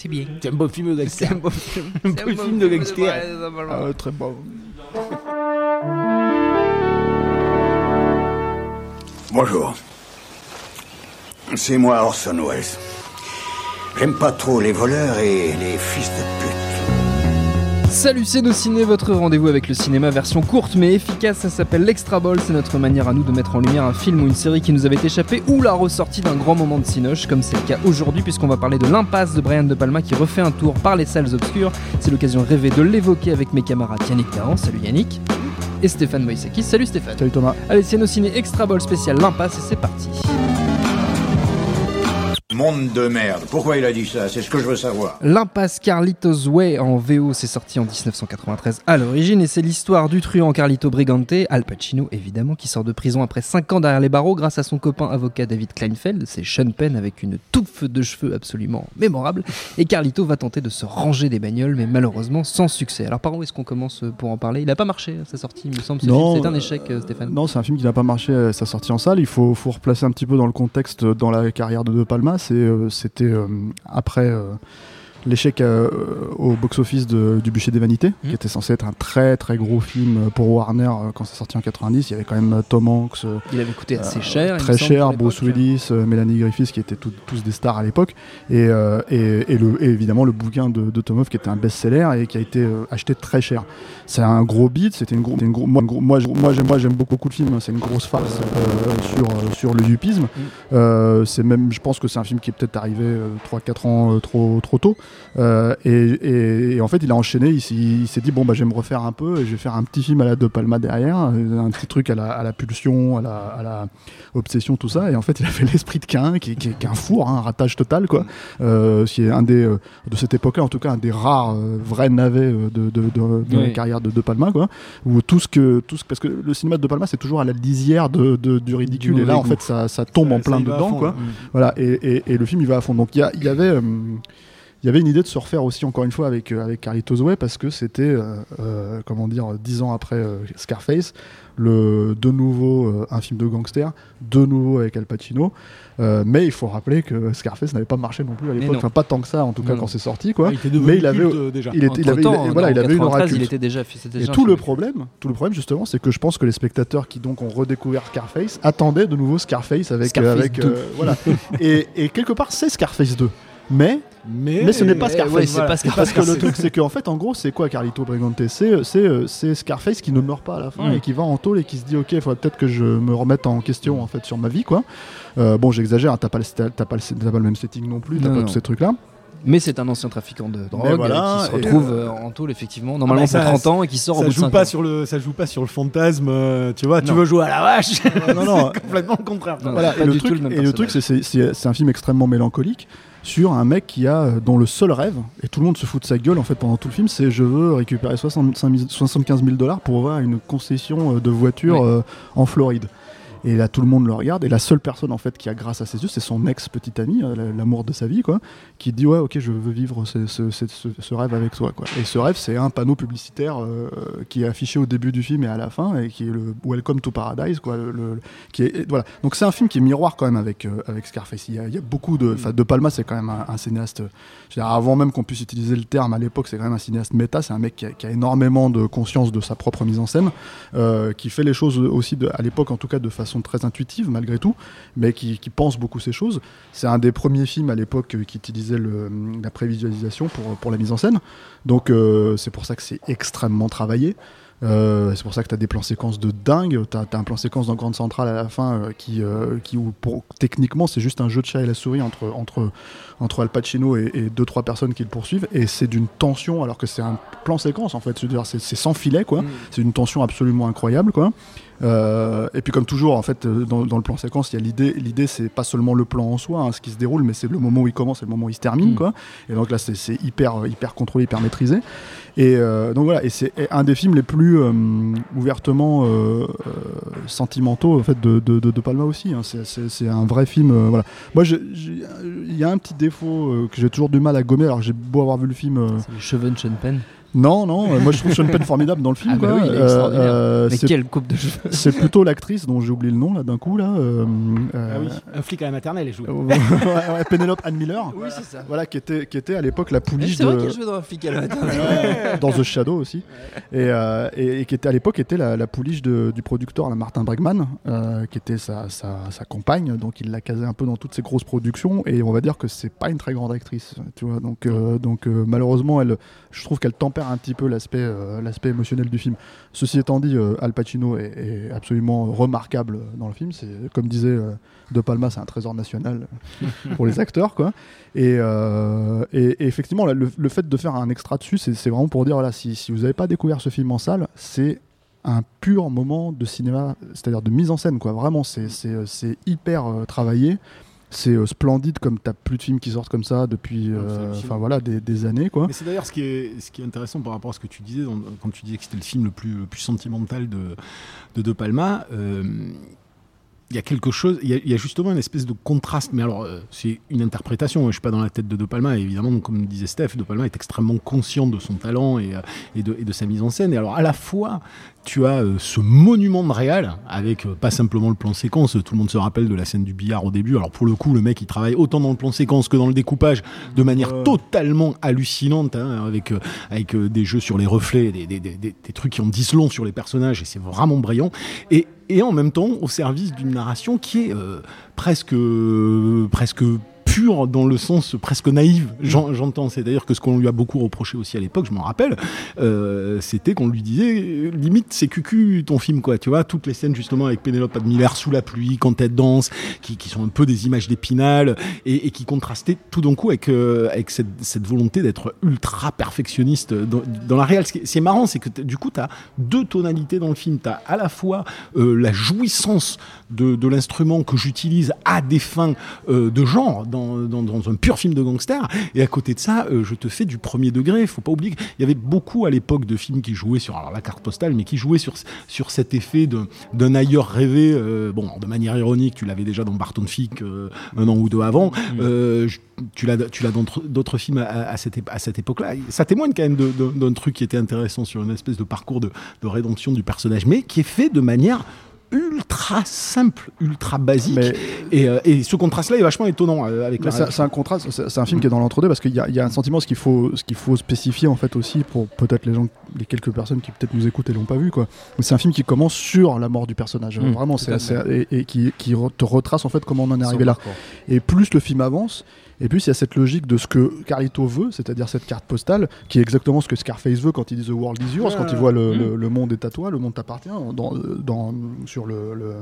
C'est bien. C'est un beau film de C'est gangster. un beau film. Un C'est beau film de gangster. Ah très bon. Bonjour. C'est moi Orson Welles. J'aime pas trop les voleurs et les fils de pute. Salut c'est nos ciné, votre rendez-vous avec le cinéma version courte mais efficace, ça s'appelle l'Extra Ball, c'est notre manière à nous de mettre en lumière un film ou une série qui nous avait échappé ou la ressortie d'un grand moment de cinoche, comme c'est le cas aujourd'hui puisqu'on va parler de l'impasse de Brian De Palma qui refait un tour par les salles obscures. C'est l'occasion rêvée de l'évoquer avec mes camarades Yannick Tarrant, salut Yannick, et Stéphane Moïsaki, salut Stéphane. Salut Thomas. Allez, c'est nos ciné Extra Ball spécial l'impasse et c'est parti. Monde de merde. Pourquoi il a dit ça? C'est ce que je veux savoir. L'impasse Carlitos Way en VO, c'est sorti en 1993 à l'origine et c'est l'histoire du truand Carlito Brigante, Al Pacino évidemment, qui sort de prison après 5 ans derrière les barreaux grâce à son copain avocat David Kleinfeld, c'est Sean Penn avec une touffe de cheveux absolument mémorable et Carlito va tenter de se ranger des bagnoles mais malheureusement sans succès. Alors par où est-ce qu'on commence pour en parler? Il a pas marché sa sortie, il me semble, ce Non, film. c'est un euh, échec euh, Stéphane. Non, c'est un film qui n'a pas marché à sa sortie en salle. Il faut, faut replacer un petit peu dans le contexte euh, dans la carrière de De Palma. Euh, C'était euh, après euh, l'échec euh, au box-office de- du Bûcher des Vanités, Mhm. qui était censé être un très très gros film pour Warner euh, quand c'est sorti en 90. Il y avait quand même euh, Tom Hanks, Il avait coûté assez cher. très cher, Bruce. Willis, Melanie Griffiths, qui étaient tout- tous des stars à l'époque, et, et, et le, et évidemment le bouquin de, de Tomov qui était un best-seller et qui a été acheté très cher. C'est un gros beat, c'était une, gros, une gros- moi, moi, moi, j'aime, moi beaucoup, beaucoup le film, hein. c'est une grosse farce sur, sur le yupisme. Mm. C'est même, je pense que c'est un film qui est peut-être arrivé 3-4 ans trop, trop tôt. Euh, et, et- et en fait, il a enchaîné, il, s'est- il s'est dit bon, bah, je vais me refaire un peu et je vais faire un petit film à la De Palma derrière, euh, un petit truc à la, à la pulsion, à la, à la obsession, tout ça. Et en fait, il a fait l'esprit de Cain, qui, qui, qui est un four, hein, un ratage total, quoi. Euh, qui est un des, euh, de cette époque-là, en tout cas, un des rares vrais navets de, de, la carrière de De Palma, quoi. Où tout ce que, tout ce, parce que le cinéma de De Palma, c'est toujours à la lisière de, du ridicule. Du et là, en fait, ça, ça tombe Ça- en plein dedans, fond, quoi. là. Voilà, et, et- le film il va à fond. Donc il y, avait, il y avait une idée de se refaire aussi encore une fois avec euh, avec Carlitos Way parce que c'était, euh, euh, comment dire, dix ans après euh, Scarface, le de nouveau euh, un film de gangster, de nouveau avec Al Pacino. Euh, mais il faut rappeler que Scarface n'avait pas marché non plus à l'époque, enfin pas tant que ça en tout cas Non, quand c'est sorti quoi. Ouais, il était mais il avait, culte, déjà. il était, il avait, il- Entre-temps, voilà, en il avait une aura 93, culte. il était déjà, Et déjà tout le problème, tout le problème justement, c'est que je pense que les spectateurs qui donc ont redécouvert Scarface attendaient de nouveau Scarface avec, Scarface euh, avec 2. euh, voilà. et, et quelque part c'est Scarface 2. Mais Mais, mais ce n'est pas mais Scarface. ouais, pas Parce que le truc, c'est qu'en fait, en gros, c'est quoi Carlito Brigante? C'est euh, Scarface qui ne meurt pas à la fin Mm. et qui va en tôle et qui se dit Ok, il faudrait peut-être que je me remette en question en fait sur ma vie, quoi. Euh, bon, j'exagère, hein, t'as pas, le- pas, le- t'as pas le même setting non plus, t'as Non, pas non. tous ces trucs-là. Mais c'est un ancien trafiquant de drogue voilà, euh, qui se et, retrouve euh, en tôle, effectivement, normalement bah, ça- pour 30 ans et qui sort au ça bout de joue 5 pas ans. sur le ça joue pas sur le fantasme euh, tu vois tu Non. veux jouer à la vache non, non. C'est complètement le contraire Non, Voilà, pas et le tout truc, le et le truc, c'est un film extrêmement mélancolique sur un mec qui a euh, dont le seul rêve et tout le monde se fout de sa gueule en fait pendant tout le film c'est je veux récupérer 65 000 75 000 dollars pour avoir une concession euh, de voiture euh, en Floride et là tout le monde le regarde. Et la seule personne en fait qui a grâce à ses yeux c'est son ex petite amie euh, la- l'amour de sa vie quoi qui dit ouais ok je veux vivre ce, ce- rêve avec toi quoi. Et ce rêve c'est un panneau publicitaire euh, qui est affiché au début du film et à la fin et qui est le Welcome to Paradise quoi le, qui est voilà. Donc c'est un film qui est miroir quand même avec euh, avec Scarface. Il y a, beaucoup de de Palma c'est quand même un, cinéaste avant même qu'on puisse utiliser le terme à l'époque c'est quand même un cinéaste méta. C'est un mec qui a, énormément de conscience de sa propre mise en scène euh, qui fait les choses aussi à l'époque en tout cas de façon très intuitive malgré tout mais qui, qui pense beaucoup ces choses. C'est un des premiers films à l'époque euh, qui utilisait la prévisualisation pour, pour la mise en scène. Donc euh, c'est pour ça que c'est extrêmement travaillé Euh, c'est pour ça que tu as des plans séquences de dingue. Tu as, un plan séquence dans Grande Centrale à la fin euh, qui, euh, qui où pour, techniquement, c'est juste un jeu de chat et la souris entre, entre, entre Al Pacino et, et deux, trois personnes qui le poursuivent. Et c'est d'une tension, alors que c'est un plan séquence en fait. C'est sans filet, quoi. C'est une tension absolument incroyable, quoi. Euh, et puis comme toujours, en fait, dans, dans le plan séquence, il y a l'idée. L'idée, c'est pas seulement le plan en soi, hein, ce qui se déroule, mais c'est le moment où il commence et le moment où il se termine, Mm. quoi. Et donc là, c'est- c'est hyper, hyper contrôlé, hyper maîtrisé. Et euh, donc voilà, et c'est un des films les plus euh, ouvertement euh, euh, sentimentaux en fait de, de, de- de Palma aussi. hein. C'est- un vrai film. voilà. Moi, il y a un petit défaut que j'ai toujours du mal à gommer. Alors j'ai beau avoir vu le film. C'est le Cheven Sean Penn. Non, non. euh, moi, je trouve Sean Penn formidable dans le film. Ah bah quoi. oui, il est Euh, extraordinaire. euh, Mais c'est- quelle coupe de cheveux c'est plutôt l'actrice dont j'ai oublié le nom là d'un coup là. euh, euh, Ah oui, un flic à la maternelle, elle joue. ouais, ouais, Pénélope Anne Miller. Oui, c'est ça. Voilà, qui était, qui était à l'époque la pouliche C'est vrai de, qu'elle jouait dans un flic à la matin. dans The Shadow aussi, et, euh, et, et qui était à l'époque était la, la pouliche de- du producteur là, Martin Bregman, euh, qui était sa, sa, sa compagne, donc il l'a casé un peu dans toutes ses grosses productions, et on va dire que c'est pas une très grande actrice, tu vois, donc, euh, donc euh, malheureusement, elle, je trouve qu'elle tempère un petit peu l'aspect euh, l'aspect émotionnel du film. Ceci étant dit, euh, Al Pacino est, est absolument remarquable dans le film, c'est comme disait euh, De Palma, c'est un trésor national pour les acteurs, quoi. Et, et- et effectivement, là, le, le fait de faire un extra dessus, c'est vraiment pour dire voilà, si, si vous n'avez pas découvert ce film en salle, c'est un pur moment de cinéma, c'est-à-dire de mise en scène, quoi. Vraiment, c'est hyper travaillé. C'est euh, splendide comme t'as plus de films qui sortent comme ça depuis, c'est euh, enfin voilà, des, des années, quoi. Mais c'est d'ailleurs ce qui est ce qui est intéressant par rapport à ce que tu disais dans- quand tu disais que c'était le film le plus le plus sentimental de de De Palma. euh, il y a quelque chose, il y a, il y a justement une espèce de contraste, mais alors euh, c'est une interprétation, je suis pas dans la tête de De Palma, et évidemment, donc, comme disait Steph, De Palma est extrêmement conscient de son talent et, euh, et, de, et de sa mise en scène, et alors à la fois, tu as euh, ce monument de réal, avec euh, pas simplement le plan séquence, tout le monde se rappelle de la scène du billard au début, alors pour le coup, le mec il travaille autant dans le plan séquence que dans le découpage, de manière totalement hallucinante, hein, avec, euh, avec euh, des jeux sur les reflets, des, des, des, des- des trucs qui en disent long sur les personnages, et c'est vraiment brillant. Et, et en même temps, au service d'une narration qui est euh, presque, euh, presque dans le sens presque naïve, j'en- j'entends. C'est d'ailleurs que ce qu'on lui a beaucoup reproché aussi à l'époque, je m'en rappelle, euh, c'était qu'on lui disait limite c'est cucu ton film quoi, tu vois, toutes les scènes justement avec Pénélope Admiller sous la pluie, quand elle danse, qui, qui sont un peu des images d'épinal et, et qui contrastaient tout d'un coup avec, euh, avec cette, cette volonté d'être ultra perfectionniste dans, dans la réelle. C'est marrant, c'est que du coup tu as deux tonalités dans le film, tu as à la fois euh, la jouissance de, de l'instrument que j'utilise à des fins de genre dans, dans, dans un pur film de gangster. Et à côté de ça, euh, je te fais du premier degré. Faut pas oublier qu'il y avait beaucoup à l'époque de films qui jouaient sur alors la carte postale, mais qui jouaient sur sur cet effet d'un ailleurs rêvé. euh, bon, de manière ironique, tu l'avais déjà dans Barton Fink euh, un an ou deux avant. Euh, je- tu l'as dans d'autres- films à, à cette à cette époque-là. Ça témoigne quand même d'un truc qui était intéressant sur une espèce de parcours de, de rédemption du personnage, mais qui est fait de manière ultra simple, ultra basique. Mais- Et, euh, et ce contraste-là est vachement étonnant euh, avec la c'est un contraste, c'est un film qui est dans l'entre-deux parce qu'il y, y a un sentiment, ce qu'il faut, ce qu'il faut spécifier en fait aussi pour peut-être les gens, les quelques personnes qui peut-être nous écoutent et l'ont pas vu quoi. Mais C'est un film qui commence sur la mort du personnage, Mmh, vraiment, c'est c'est- et, et qui, qui te retrace en fait comment on en est arrivé là. Et plus le film avance, et plus il y a cette logique de ce que Carlito veut, c'est-à-dire cette carte postale, qui est exactement ce que Scarface veut quand il dit The World is yours, Ouais, quand il ouais. voit le, Mm. le- le monde est à toi, le monde t'appartient, dans, dans, sur le, le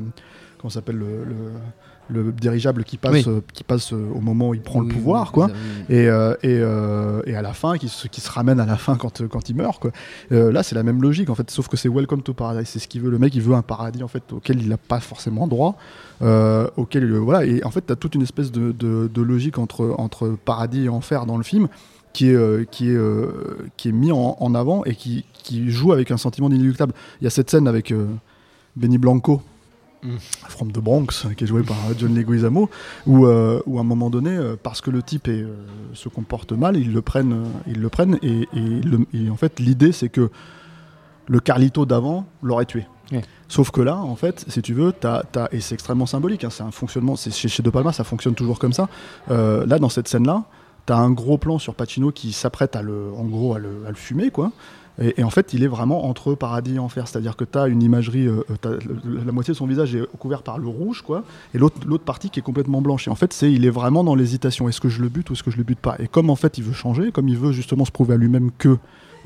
comment s'appelle le, le, le dirigeable qui passe, Oui. euh, qui passe euh, au moment où il prend le pouvoir, quoi. oui. Et, euh, et, euh, et à la fin, qui se, qui se ramène à la fin quand, quand il meurt. Quoi. Euh, là, c'est la même logique, en fait, sauf que c'est Welcome to Paradise. C'est ce qu'il veut. Le mec, il veut un paradis en fait, auquel il n'a pas forcément droit. Auquel, il- voilà. Et en fait, tu as toute une espèce de, de, de logique entre, entre paradis et enfer dans le film qui est, qui est, qui est mis en, en avant et qui, qui joue avec un sentiment d'inéluctable. Il y a cette scène avec Benny Blanco. Mm. From the Bronx, qui est joué par euh, John Leguizamo, où, euh, où à un moment donné, euh, parce que le type est, euh, se comporte mal, ils le prennent, ils le prennent et, et le- et en fait l'idée c'est que le Carlito d'avant l'aurait tué. Ouais. Sauf que là, en fait, si tu veux, t'as- et c'est extrêmement symbolique, hein, c'est un fonctionnement, c'est chez, chez De Palma, ça fonctionne toujours comme ça. Euh, là, dans cette scène-là, t'as un gros plan sur Pacino qui s'apprête à le, en gros, à le, à le fumer, quoi. Et, en fait, il est vraiment entre paradis et enfer. C'est-à-dire que tu as une imagerie, euh, le- la moitié de son visage est couvert par le rouge, quoi, et l'autre partie qui est complètement blanche. Et en fait, c'est il est vraiment dans l'hésitation. Est-ce que je le bute ou est-ce que je le bute pas? Et comme en fait, il veut changer, comme il veut justement se prouver à lui-même que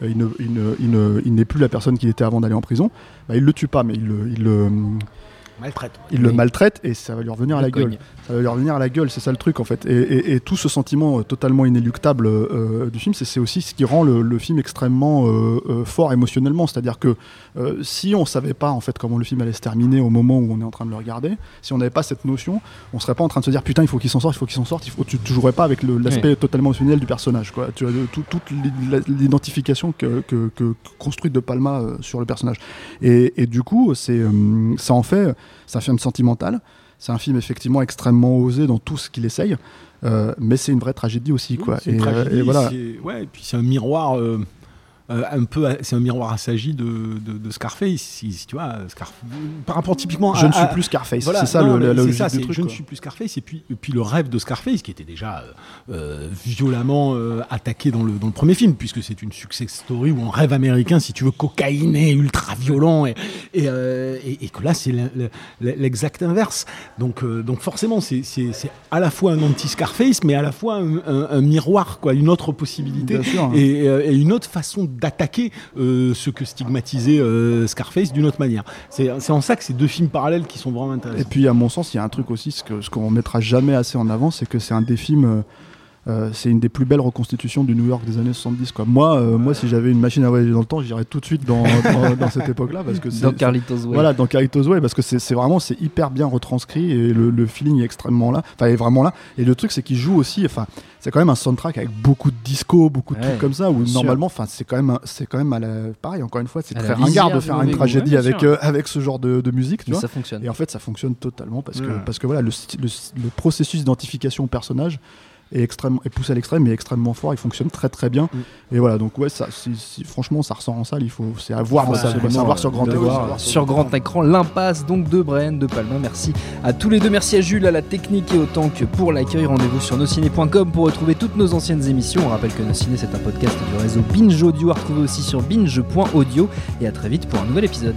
euh, il ne- il ne- il ne- il n'est plus la personne qu'il était avant d'aller en prison, bah, il le tue pas, mais il le, il le- Maltraite. il le maltraite et ça va lui revenir à la gueule. Ça va lui revenir à la gueule, c'est ça le truc en fait. Et, et- et tout ce sentiment euh, totalement inéluctable euh, du film, c'est aussi ce qui rend le, le film extrêmement euh, euh, fort émotionnellement. C'est-à-dire que euh, si on savait pas en fait comment le film allait se terminer au moment où on est en train de le regarder, si on n'avait pas cette notion, on serait pas en train de se dire putain il faut qu'il s'en sorte, il faut qu'il s'en sorte. Il faut, tu, tu jouerais pas avec l'aspect totalement émotionnel du personnage. Quoi. Tu as de- tout- toute l'i- l'identification que, que, que construit De Palma euh, sur le personnage. Et, et du coup, c'est euh, ça en fait, c'est un film sentimental. C'est un film effectivement extrêmement osé dans tout ce qu'il essaye, euh, mais c'est une vraie tragédie aussi, quoi. Et, euh, tragédie, et voilà. Ouais, et puis c'est un miroir. euh, euh, un peu, c'est un miroir assagi de, de, de Scarface, si, si tu vois, Scarf... par rapport typiquement Je à, ne suis à- plus Scarface. Voilà, c'est ça non, le, ça, du truc. Je ne suis plus Scarface, et puis, et puis le rêve de Scarface, qui était déjà euh, violemment euh, attaqué dans le, dans le premier film, puisque c'est une success story ou un rêve américain, si tu veux, cocaïné, ultra violent, et, et, et- et que là, c'est le- le- l'exact inverse. Donc, donc forcément, c'est à la fois un anti-Scarface, mais à la fois un, un- un miroir, quoi, une autre possibilité, sûr, hein. et, et une autre façon d'attaquer euh, ce que stigmatisait euh, Scarface d'une autre manière. C'est en ça que ces deux films parallèles qui sont vraiment intéressants. Et puis, à mon sens, il y a un truc aussi, ce que- ce qu'on mettra jamais assez en avant, c'est que c'est un des films. Euh, c'est une des plus belles reconstitutions du New York des années 70. Quoi. Moi, euh, moi, si j'avais une machine à voyager dans le temps, j'irais tout de suite dans, dans, dans cette époque-là. Parce que Dans Carlitos Way. Voilà, dans Carlitos Way, parce que c'est vraiment c'est hyper bien retranscrit et le, le feeling est extrêmement là. Enfin, est vraiment là. Et le truc, c'est qu'il joue aussi. Enfin, c'est quand même un soundtrack avec beaucoup de disco, beaucoup de Ouais, trucs comme ça. Où normalement, enfin, c'est quand même, c'est quand même à la, pareil. Encore une fois, c'est très ringard de faire une tragédie ouais, avec euh, avec ce genre de, de musique, tu Mais vois. ça fonctionne. Et en fait, ça fonctionne totalement parce que, Ouais. parce que voilà, le, le processus d'identification au personnage est, extrêmement, est poussé à l'extrême, mais extrêmement fort. Il fonctionne très très bien. Mm. Et voilà, donc ouais, ça, si- si- franchement, ça ressort en salle. Il faut, c'est à voir, absolument, c'est à voir sur grand écran. sur grand écran l'impasse donc de Brian de Palma. Merci à tous les deux, merci à Jules à la technique et autant que pour l'accueil. Rendez-vous sur nosciné.com pour retrouver toutes nos anciennes émissions. On rappelle que Nos Ciné c'est un podcast du réseau Binge Audio à retrouver aussi sur binge.audio et à très vite pour un nouvel épisode.